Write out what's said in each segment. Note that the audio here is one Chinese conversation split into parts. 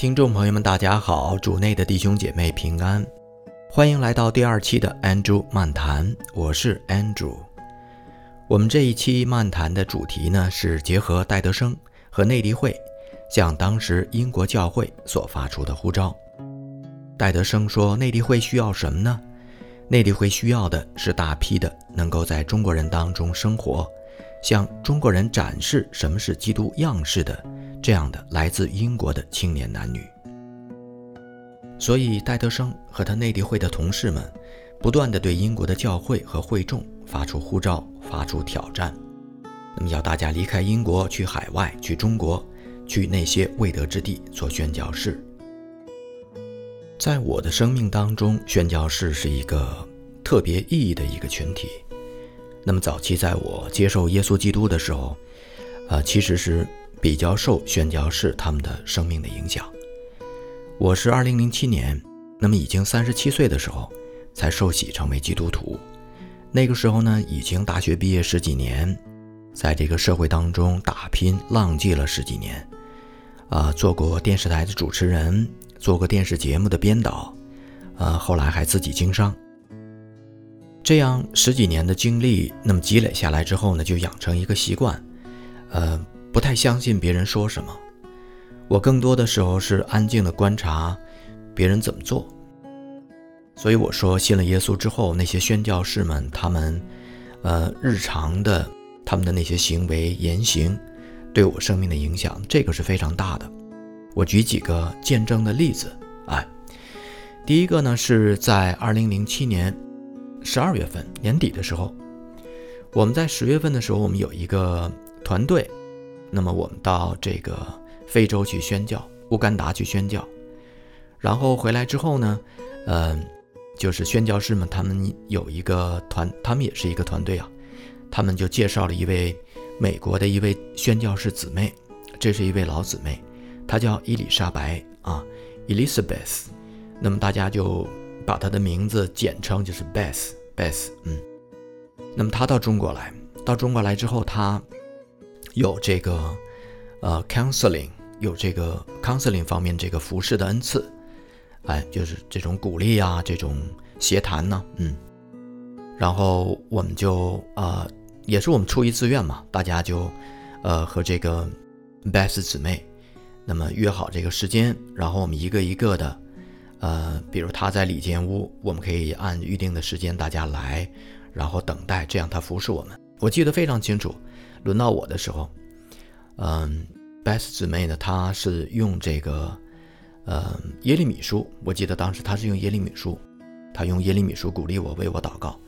听众朋友们，大家好，主内的弟兄姐妹平安，欢迎来到第二期的 Andrew 漫谈，我是 Andrew。我们这一期漫谈的主题呢是结合戴德生和内地会向当时英国教会所发出的呼召。戴德生说，内地会需要什么呢？内地会需要的是大批的能够在中国人当中生活，向中国人展示什么是基督样式的。这样的来自英国的青年男女，所以戴德生和他内地会的同事们，不断的对英国的教会和会众发出呼召，发出挑战，那么要大家离开英国，去海外，去中国，去那些未得之地做宣教士。在我的生命当中，宣教士是一个特别意义的一个群体。那么早期在我接受耶稣基督的时候，啊，其实是。比较受宣教士他们的生命的影响。我是二零零七年，那么已经三十七岁的时候，才受洗成为基督徒。那个时候呢，已经大学毕业十几年，在这个社会当中打拼浪迹了十几年，啊，做过电视台的主持人，做过电视节目的编导，呃，后来还自己经商。这样十几年的经历，那么积累下来之后呢，就养成一个习惯，呃。不太相信别人说什么，我更多的时候是安静的观察别人怎么做。所以我说，信了耶稣之后，那些宣教士们，他们，呃，日常的他们的那些行为言行，对我生命的影响，这个是非常大的。我举几个见证的例子啊。第一个呢，是在二零零七年十二月份年底的时候，我们在十月份的时候，我们有一个团队。那么我们到这个非洲去宣教，乌干达去宣教，然后回来之后呢，嗯，就是宣教士们他们有一个团，他们也是一个团队啊，他们就介绍了一位美国的一位宣教士姊妹，这是一位老姊妹，她叫伊丽莎白啊，Elizabeth，那么大家就把她的名字简称就是 Beth，Beth，嗯，那么她到中国来，到中国来之后，她。有这个，呃，counseling，有这个 counseling 方面这个服饰的恩赐，哎，就是这种鼓励啊，这种协谈呢，嗯，然后我们就呃，也是我们出于自愿嘛，大家就，呃，和这个 Beth 姊妹，那么约好这个时间，然后我们一个一个的，呃，比如她在里间屋，我们可以按预定的时间大家来，然后等待，这样她服侍我们，我记得非常清楚。轮到我的时候，嗯，Beth 姊妹呢，她是用这个，呃，耶利米书。我记得当时她是用耶利米书，她用耶利米书鼓励我，为我祷告。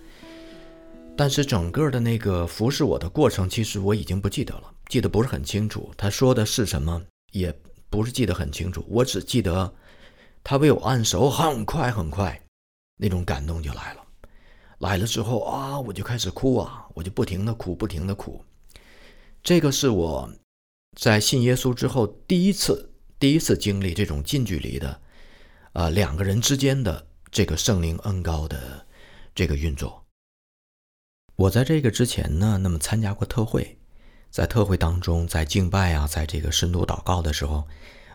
但是整个的那个服侍我的过程，其实我已经不记得了，记得不是很清楚。她说的是什么，也不是记得很清楚。我只记得她为我按手，很快很快，那种感动就来了。来了之后啊，我就开始哭啊，我就不停的哭，不停的哭。这个是我在信耶稣之后第一次、第一次经历这种近距离的，呃，两个人之间的这个圣灵恩高的这个运作。我在这个之前呢，那么参加过特会，在特会当中，在敬拜啊，在这个深度祷告的时候，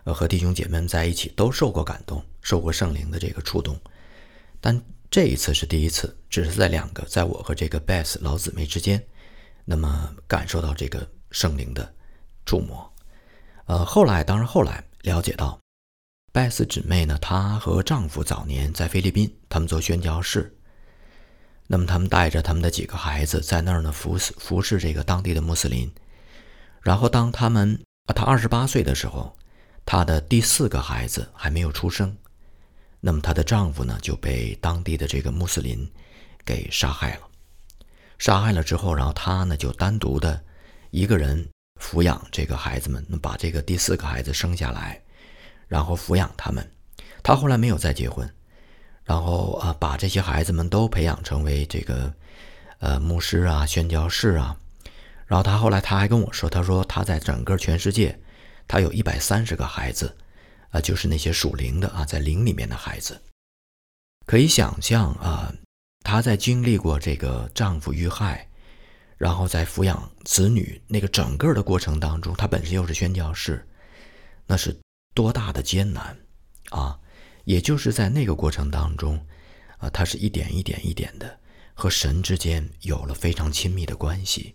呃，和弟兄姐妹们在一起都受过感动，受过圣灵的这个触动。但这一次是第一次，只是在两个，在我和这个 Beth 老姊妹之间，那么感受到这个。圣灵的触摸，呃，后来当然后来了解到，拜斯姊妹呢，她和丈夫早年在菲律宾，他们做宣教士。那么他们带着他们的几个孩子在那儿呢服侍服侍这个当地的穆斯林。然后当他们啊，她二十八岁的时候，她的第四个孩子还没有出生，那么她的丈夫呢就被当地的这个穆斯林给杀害了。杀害了之后，然后她呢就单独的。一个人抚养这个孩子们，把这个第四个孩子生下来，然后抚养他们。他后来没有再结婚，然后啊，把这些孩子们都培养成为这个呃牧师啊、宣教士啊。然后他后来他还跟我说，他说他在整个全世界，他有一百三十个孩子，啊，就是那些属灵的啊，在灵里面的孩子。可以想象啊，她在经历过这个丈夫遇害。然后在抚养子女那个整个的过程当中，他本身又是宣教士，那是多大的艰难啊！也就是在那个过程当中，啊，他是一点一点一点的和神之间有了非常亲密的关系。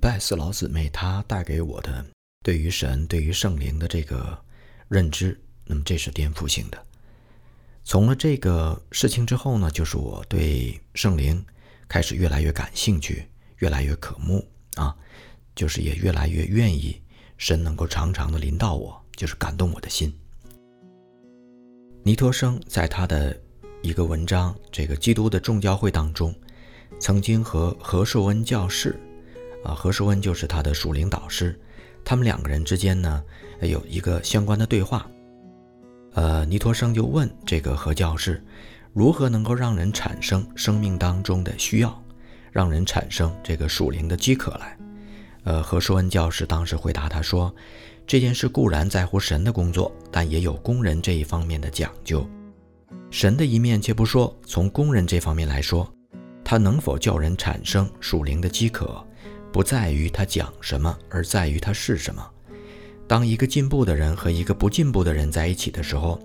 拜四老姊妹她带给我的对于神、对于圣灵的这个认知，那么这是颠覆性的。从了这个事情之后呢，就是我对圣灵开始越来越感兴趣，越来越渴慕啊，就是也越来越愿意神能够常常的临到我，就是感动我的心。尼托生在他的一个文章《这个基督的众教会》当中，曾经和何寿恩教士。啊，何寿恩就是他的属灵导师，他们两个人之间呢有一个相关的对话。呃，尼托生就问这个何教士，如何能够让人产生生命当中的需要，让人产生这个属灵的饥渴来？呃，何寿恩教师当时回答他说，这件事固然在乎神的工作，但也有工人这一方面的讲究。神的一面且不说，从工人这方面来说，他能否叫人产生属灵的饥渴？不在于他讲什么，而在于他是什么。当一个进步的人和一个不进步的人在一起的时候，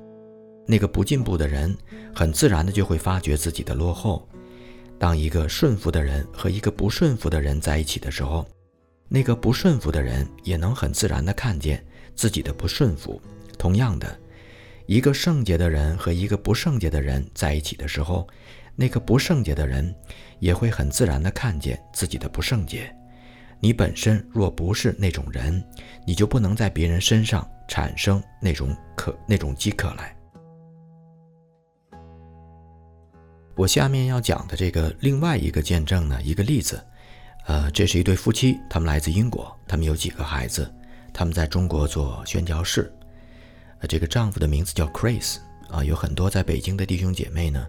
那个不进步的人很自然的就会发觉自己的落后；当一个顺服的人和一个不顺服的人在一起的时候，那个不顺服的人也能很自然的看见自己的不顺服。同样的，一个圣洁的人和一个不圣洁的人在一起的时候，那个不圣洁的人也会很自然的看见自己的不圣洁。你本身若不是那种人，你就不能在别人身上产生那种渴、那种饥渴来。我下面要讲的这个另外一个见证呢，一个例子，呃，这是一对夫妻，他们来自英国，他们有几个孩子，他们在中国做宣教士。呃，这个丈夫的名字叫 Chris 啊，有很多在北京的弟兄姐妹呢，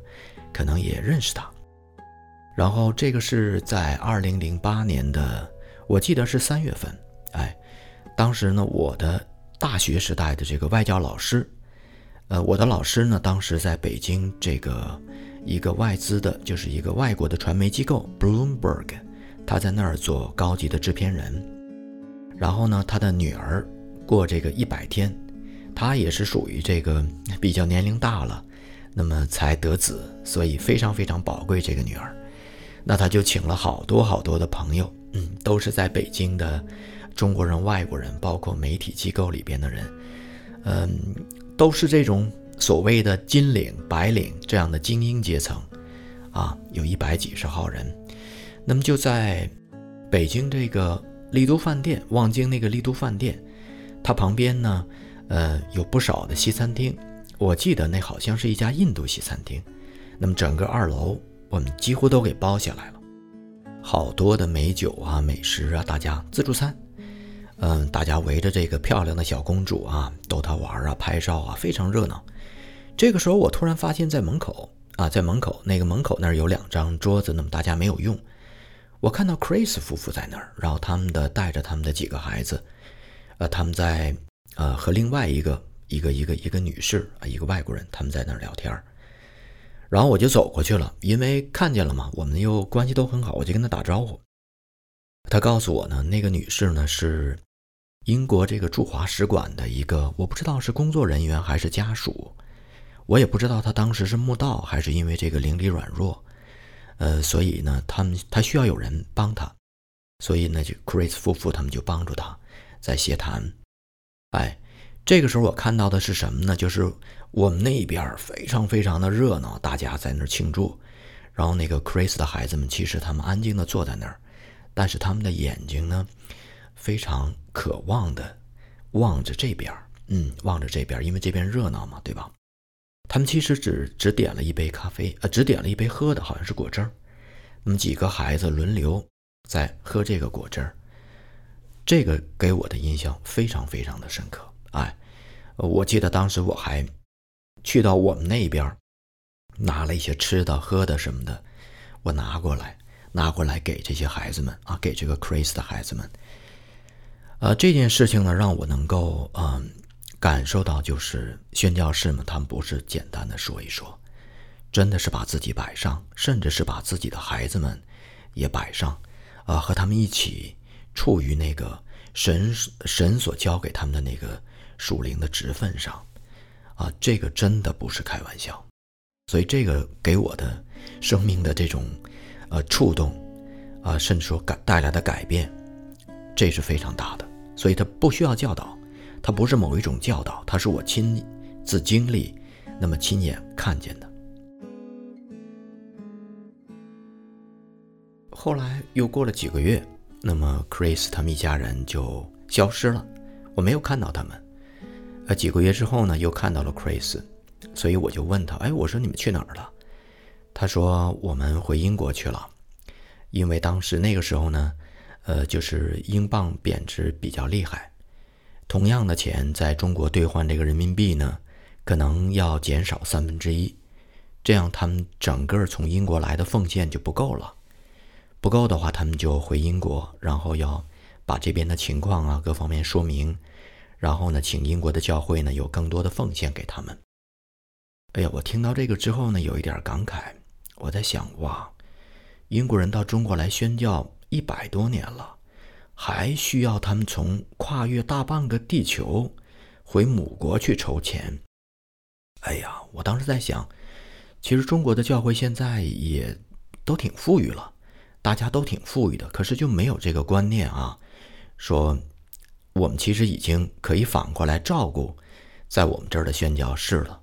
可能也认识他。然后这个是在二零零八年的。我记得是三月份，哎，当时呢，我的大学时代的这个外教老师，呃，我的老师呢，当时在北京这个一个外资的，就是一个外国的传媒机构 Bloomberg，他在那儿做高级的制片人。然后呢，他的女儿过这个一百天，他也是属于这个比较年龄大了，那么才得子，所以非常非常宝贵这个女儿。那他就请了好多好多的朋友。嗯，都是在北京的中国人、外国人，包括媒体机构里边的人，嗯，都是这种所谓的金领、白领这样的精英阶层，啊，有一百几十号人。那么就在北京这个丽都饭店，望京那个丽都饭店，它旁边呢，呃，有不少的西餐厅。我记得那好像是一家印度西餐厅。那么整个二楼我们几乎都给包下来了。好多的美酒啊、美食啊，大家自助餐，嗯，大家围着这个漂亮的小公主啊，逗她玩啊、拍照啊，非常热闹。这个时候，我突然发现，在门口啊，在门口那个门口那儿有两张桌子，那么大家没有用。我看到 Chris 夫妇在那儿，然后他们的带着他们的几个孩子，呃，他们在呃和另外一个一个一个一个女士啊，一个外国人，他们在那儿聊天儿。然后我就走过去了，因为看见了嘛，我们又关系都很好，我就跟他打招呼。他告诉我呢，那个女士呢是英国这个驻华使馆的一个，我不知道是工作人员还是家属，我也不知道他当时是慕道还是因为这个灵力软弱，呃，所以呢，他们他需要有人帮他，所以呢，就 Chris 夫妇他们就帮助他，在协谈，哎。这个时候我看到的是什么呢？就是我们那边非常非常的热闹，大家在那儿庆祝。然后那个 Chris 的孩子们，其实他们安静的坐在那儿，但是他们的眼睛呢，非常渴望的望着这边，嗯，望着这边，因为这边热闹嘛，对吧？他们其实只只点了一杯咖啡，呃，只点了一杯喝的，好像是果汁儿。那么几个孩子轮流在喝这个果汁儿，这个给我的印象非常非常的深刻。哎，我记得当时我还去到我们那边，拿了一些吃的喝的什么的，我拿过来，拿过来给这些孩子们啊，给这个 Chris 的孩子们。呃，这件事情呢，让我能够嗯感受到，就是宣教士们他们不是简单的说一说，真的是把自己摆上，甚至是把自己的孩子们也摆上，啊，和他们一起处于那个神神所教给他们的那个。属灵的职分上，啊，这个真的不是开玩笑。所以这个给我的生命的这种呃触动，啊，甚至说改带来的改变，这是非常大的。所以他不需要教导，它不是某一种教导，它是我亲自经历，那么亲眼看见的。后来又过了几个月，那么 Chris 他们一家人就消失了，我没有看到他们。呃，几个月之后呢，又看到了 Chris，所以我就问他：“哎，我说你们去哪儿了？”他说：“我们回英国去了，因为当时那个时候呢，呃，就是英镑贬值比较厉害，同样的钱在中国兑换这个人民币呢，可能要减少三分之一，这样他们整个从英国来的奉献就不够了。”不够的话，他们就回英国，然后要把这边的情况啊各方面说明，然后呢，请英国的教会呢有更多的奉献给他们。哎呀，我听到这个之后呢，有一点感慨。我在想，哇，英国人到中国来宣教一百多年了，还需要他们从跨越大半个地球回母国去筹钱。哎呀，我当时在想，其实中国的教会现在也都挺富裕了。大家都挺富裕的，可是就没有这个观念啊，说我们其实已经可以反过来照顾在我们这儿的宣教士了，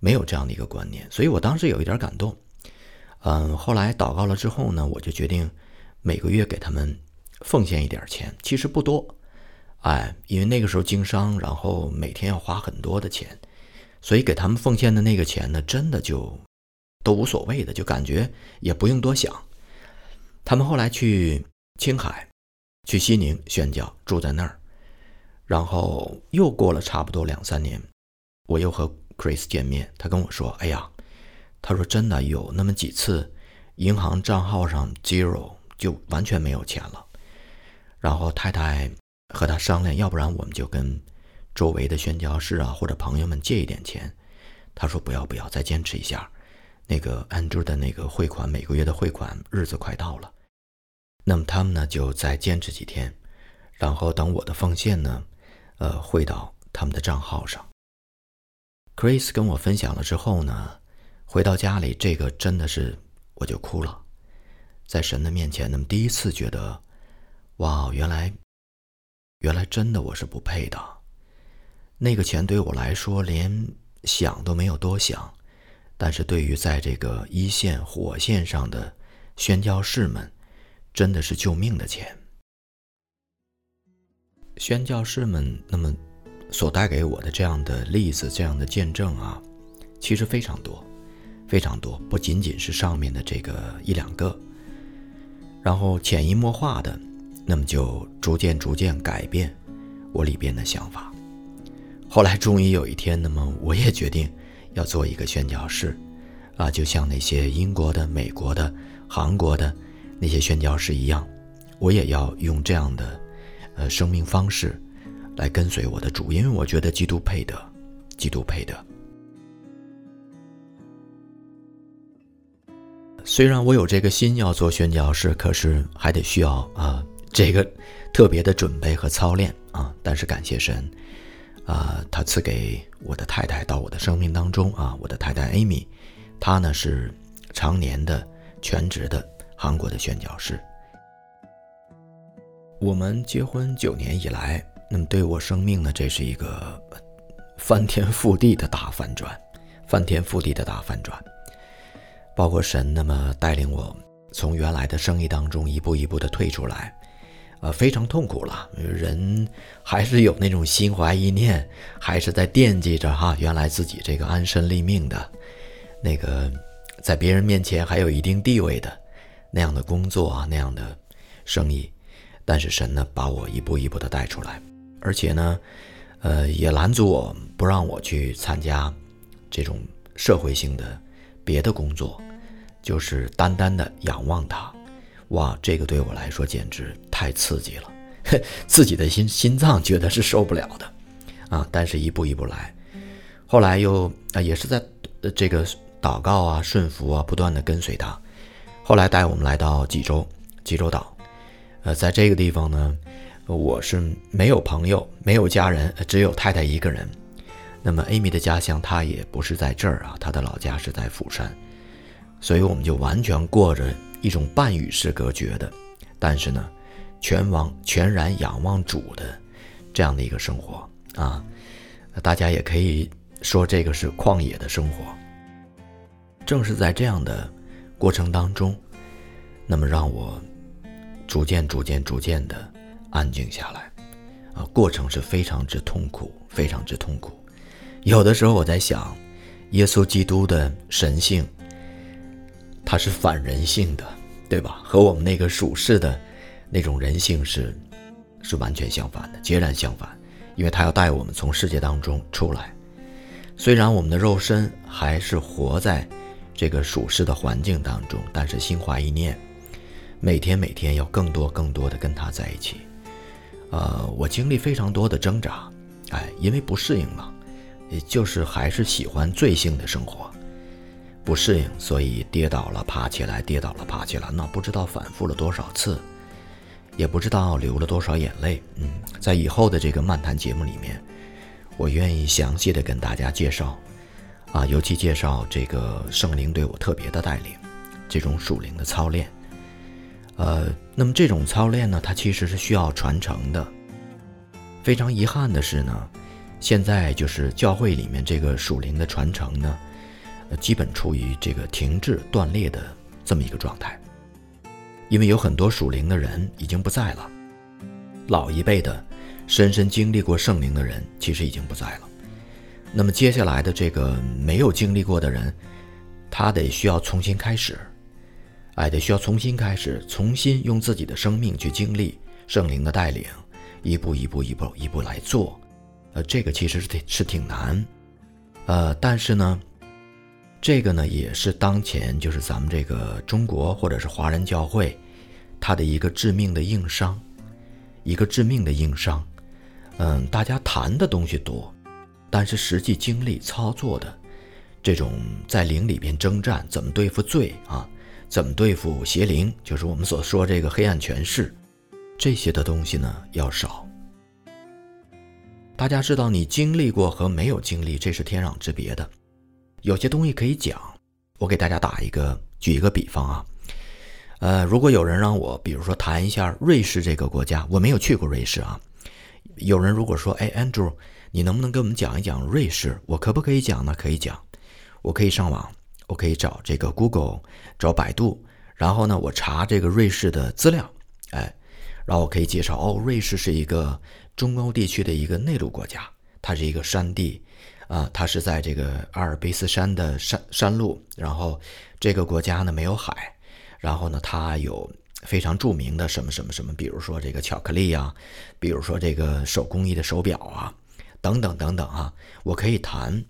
没有这样的一个观念，所以我当时有一点感动。嗯，后来祷告了之后呢，我就决定每个月给他们奉献一点钱，其实不多，哎，因为那个时候经商，然后每天要花很多的钱，所以给他们奉献的那个钱呢，真的就都无所谓的，就感觉也不用多想。他们后来去青海，去西宁宣教，住在那儿。然后又过了差不多两三年，我又和 Chris 见面，他跟我说：“哎呀，他说真的有那么几次，银行账号上 zero 就完全没有钱了。然后太太和他商量，要不然我们就跟周围的宣教士啊或者朋友们借一点钱。他说不要不要，再坚持一下。那个 Andrew 的那个汇款，每个月的汇款日子快到了。”那么他们呢，就再坚持几天，然后等我的奉献呢，呃，汇到他们的账号上。Chris 跟我分享了之后呢，回到家里，这个真的是我就哭了，在神的面前，那么第一次觉得，哇，原来，原来真的我是不配的，那个钱对我来说连想都没有多想，但是对于在这个一线火线上的宣教士们。真的是救命的钱。宣教士们那么所带给我的这样的例子、这样的见证啊，其实非常多，非常多，不仅仅是上面的这个一两个。然后潜移默化的，那么就逐渐逐渐改变我里边的想法。后来终于有一天，那么我也决定要做一个宣教士，啊，就像那些英国的、美国的、韩国的。那些宣教士一样，我也要用这样的，呃，生命方式，来跟随我的主，因为我觉得基督配得，基督配得。虽然我有这个心要做宣教士，可是还得需要啊这个特别的准备和操练啊。但是感谢神，啊，他赐给我的太太到我的生命当中啊，我的太太 Amy，她呢是常年的全职的。韩国的宣教士，我们结婚九年以来，那么对我生命呢，这是一个翻天覆地的大反转，翻天覆地的大反转。包括神那么带领我从原来的生意当中一步一步的退出来，呃，非常痛苦了。人还是有那种心怀意念，还是在惦记着哈，原来自己这个安身立命的，那个在别人面前还有一定地位的。那样的工作啊，那样的生意，但是神呢，把我一步一步的带出来，而且呢，呃，也拦阻我不让我去参加这种社会性的别的工作，就是单单的仰望他。哇，这个对我来说简直太刺激了，自己的心心脏觉得是受不了的啊！但是一步一步来，后来又啊，也是在这个祷告啊、顺服啊，不断的跟随他。后来带我们来到济州，济州岛，呃，在这个地方呢，我是没有朋友，没有家人，只有太太一个人。那么 Amy 的家乡，她也不是在这儿啊，她的老家是在釜山，所以我们就完全过着一种半与世隔绝的，但是呢，全望全然仰望主的这样的一个生活啊。大家也可以说这个是旷野的生活。正是在这样的过程当中，那么让我逐渐、逐渐、逐渐的安静下来啊。过程是非常之痛苦，非常之痛苦。有的时候我在想，耶稣基督的神性，他是反人性的，对吧？和我们那个属世的那种人性是是完全相反的，截然相反。因为他要带我们从世界当中出来，虽然我们的肉身还是活在这个属世的环境当中，但是心怀一念，每天每天要更多更多的跟他在一起。呃，我经历非常多的挣扎，哎，因为不适应嘛。也就是还是喜欢罪性的生活，不适应，所以跌倒了爬起来，跌倒了爬起来，那不知道反复了多少次，也不知道流了多少眼泪。嗯，在以后的这个漫谈节目里面，我愿意详细的跟大家介绍，啊，尤其介绍这个圣灵对我特别的带领，这种属灵的操练。呃，那么这种操练呢，它其实是需要传承的。非常遗憾的是呢。现在就是教会里面这个属灵的传承呢，呃，基本处于这个停滞断裂的这么一个状态，因为有很多属灵的人已经不在了，老一辈的深深经历过圣灵的人其实已经不在了，那么接下来的这个没有经历过的人，他得需要重新开始，哎，得需要重新开始，重新用自己的生命去经历圣灵的带领，一步一步一步一步来做。呃，这个其实是挺是挺难，呃，但是呢，这个呢也是当前就是咱们这个中国或者是华人教会，它的一个致命的硬伤，一个致命的硬伤。嗯，大家谈的东西多，但是实际经历操作的这种在灵里边征战，怎么对付罪啊，怎么对付邪灵，就是我们所说这个黑暗权势，这些的东西呢要少。大家知道，你经历过和没有经历，这是天壤之别的。有些东西可以讲，我给大家打一个，举一个比方啊。呃，如果有人让我，比如说谈一下瑞士这个国家，我没有去过瑞士啊。有人如果说，哎，Andrew，你能不能给我们讲一讲瑞士？我可不可以讲呢？可以讲，我可以上网，我可以找这个 Google，找百度，然后呢，我查这个瑞士的资料，哎，然后我可以介绍，哦，瑞士是一个。中欧地区的一个内陆国家，它是一个山地，啊，它是在这个阿尔卑斯山的山山路，然后这个国家呢没有海，然后呢它有非常著名的什么什么什么，比如说这个巧克力啊，比如说这个手工艺的手表啊，等等等等啊，我可以谈，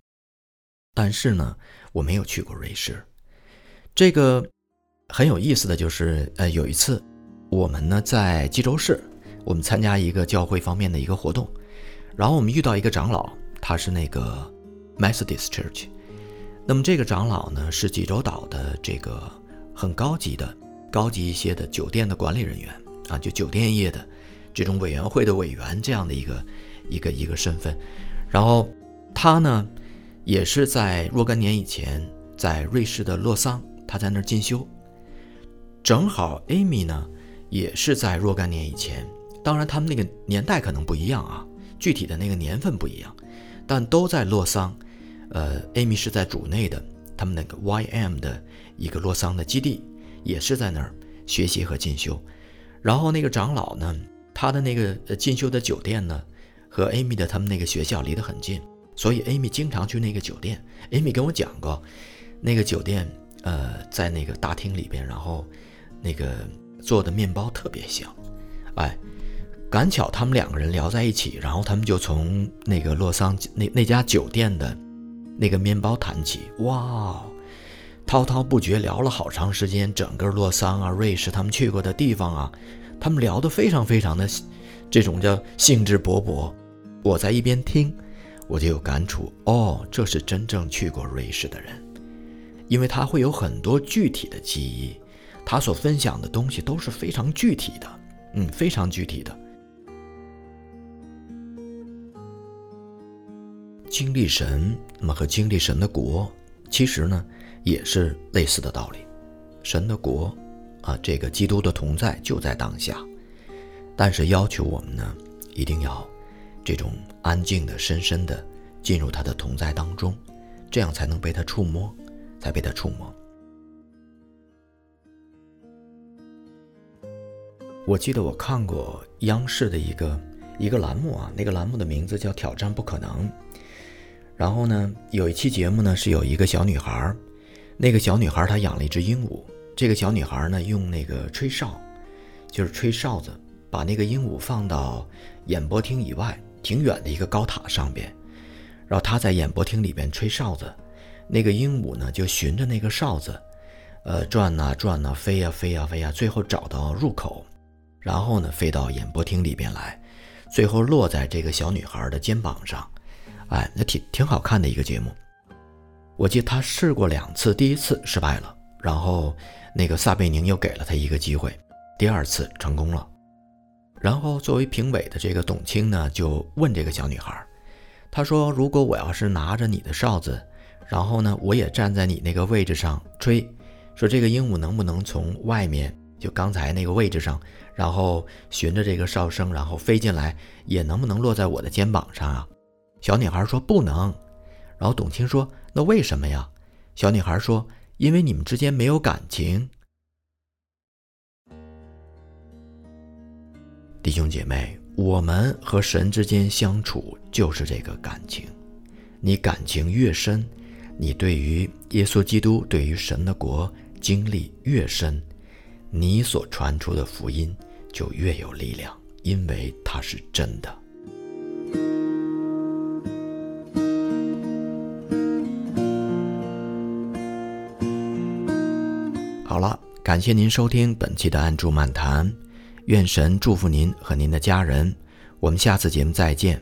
但是呢我没有去过瑞士，这个很有意思的就是，呃，有一次我们呢在济州市。我们参加一个教会方面的一个活动，然后我们遇到一个长老，他是那个 Methodist Church。那么这个长老呢，是济州岛的这个很高级的、高级一些的酒店的管理人员啊，就酒店业的这种委员会的委员这样的一个一个一个身份。然后他呢，也是在若干年以前在瑞士的洛桑，他在那儿进修。正好 Amy 呢，也是在若干年以前。当然，他们那个年代可能不一样啊，具体的那个年份不一样，但都在洛桑。呃，Amy 是在主内的，他们那个 YM 的一个洛桑的基地，也是在那儿学习和进修。然后那个长老呢，他的那个进修的酒店呢，和 Amy 的他们那个学校离得很近，所以 Amy 经常去那个酒店。Amy 跟我讲过，那个酒店，呃，在那个大厅里边，然后那个做的面包特别香，哎。赶巧他们两个人聊在一起，然后他们就从那个洛桑那那家酒店的那个面包谈起，哇，滔滔不绝聊了好长时间，整个洛桑啊、瑞士他们去过的地方啊，他们聊得非常非常的这种叫兴致勃勃。我在一边听，我就有感触，哦，这是真正去过瑞士的人，因为他会有很多具体的记忆，他所分享的东西都是非常具体的，嗯，非常具体的。经历神，那么和经历神的国，其实呢也是类似的道理。神的国，啊，这个基督的同在就在当下，但是要求我们呢，一定要这种安静的、深深的进入他的同在当中，这样才能被他触摸，才被他触摸。我记得我看过央视的一个一个栏目啊，那个栏目的名字叫《挑战不可能》。然后呢，有一期节目呢是有一个小女孩，那个小女孩她养了一只鹦鹉。这个小女孩呢用那个吹哨，就是吹哨子，把那个鹦鹉放到演播厅以外挺远的一个高塔上边，然后她在演播厅里边吹哨子，那个鹦鹉呢就循着那个哨子，呃转呐转呐，飞呀飞呀飞呀，最后找到入口。然后呢，飞到演播厅里边来，最后落在这个小女孩的肩膀上，哎，那挺挺好看的一个节目。我记得他试过两次，第一次失败了，然后那个撒贝宁又给了他一个机会，第二次成功了。然后作为评委的这个董卿呢，就问这个小女孩，她说：“如果我要是拿着你的哨子，然后呢，我也站在你那个位置上吹，说这个鹦鹉能不能从外面？”就刚才那个位置上，然后循着这个哨声，然后飞进来，也能不能落在我的肩膀上啊？小女孩说不能。然后董卿说：“那为什么呀？”小女孩说：“因为你们之间没有感情。”弟兄姐妹，我们和神之间相处就是这个感情。你感情越深，你对于耶稣基督、对于神的国经历越深。你所传出的福音就越有力量，因为它是真的。感谢您收听本期的安住漫谈，愿神祝福您和您的家人，我们下次节目再见。